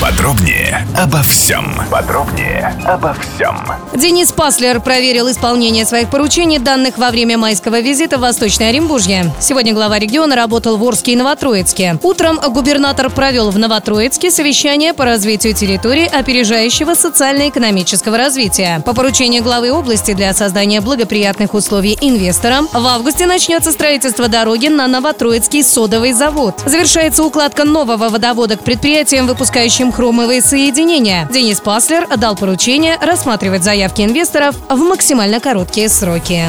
Подробнее обо всем. Подробнее обо всем. Денис Паслер проверил исполнение своих поручений, данных во время майского визита в Восточное Оренбуржье. Сегодня глава региона работал в Орске и Новотроицке. Утром губернатор провел в Новотроицке совещание по развитию территории опережающего социально-экономического развития. По поручению главы области для создания благоприятных условий инвесторам в августе начнется строительство дороги на Новотроицкий содовый завод. Завершается укладка нового водовода к предприятиям, выпускающим хромовые соединения. Денис Паслер дал поручение рассматривать заявки инвесторов в максимально короткие сроки.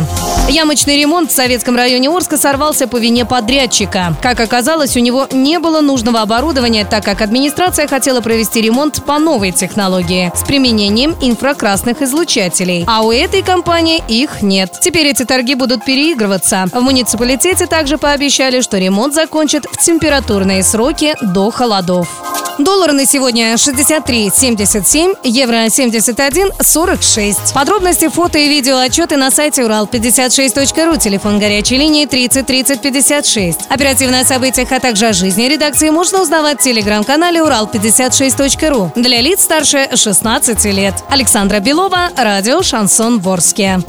Ямочный ремонт в советском районе Орска сорвался по вине подрядчика. Как оказалось, у него не было нужного оборудования, так как администрация хотела провести ремонт по новой технологии с применением инфракрасных излучателей. А у этой компании их нет. Теперь эти торги будут переигрываться. В муниципалитете также пообещали, что ремонт закончат в температурные сроки до холодов. Доллар на сегодня 63,77, евро 71,46. Подробности, фото и видео отчеты на сайте урал56.ру, телефон горячей линии 30 30 56. Оперативно о событиях, а также о жизни редакции можно узнавать в телеграм-канале урал56.ру для лиц старше 16 лет. Александра Белова, радио «Шансон Ворске».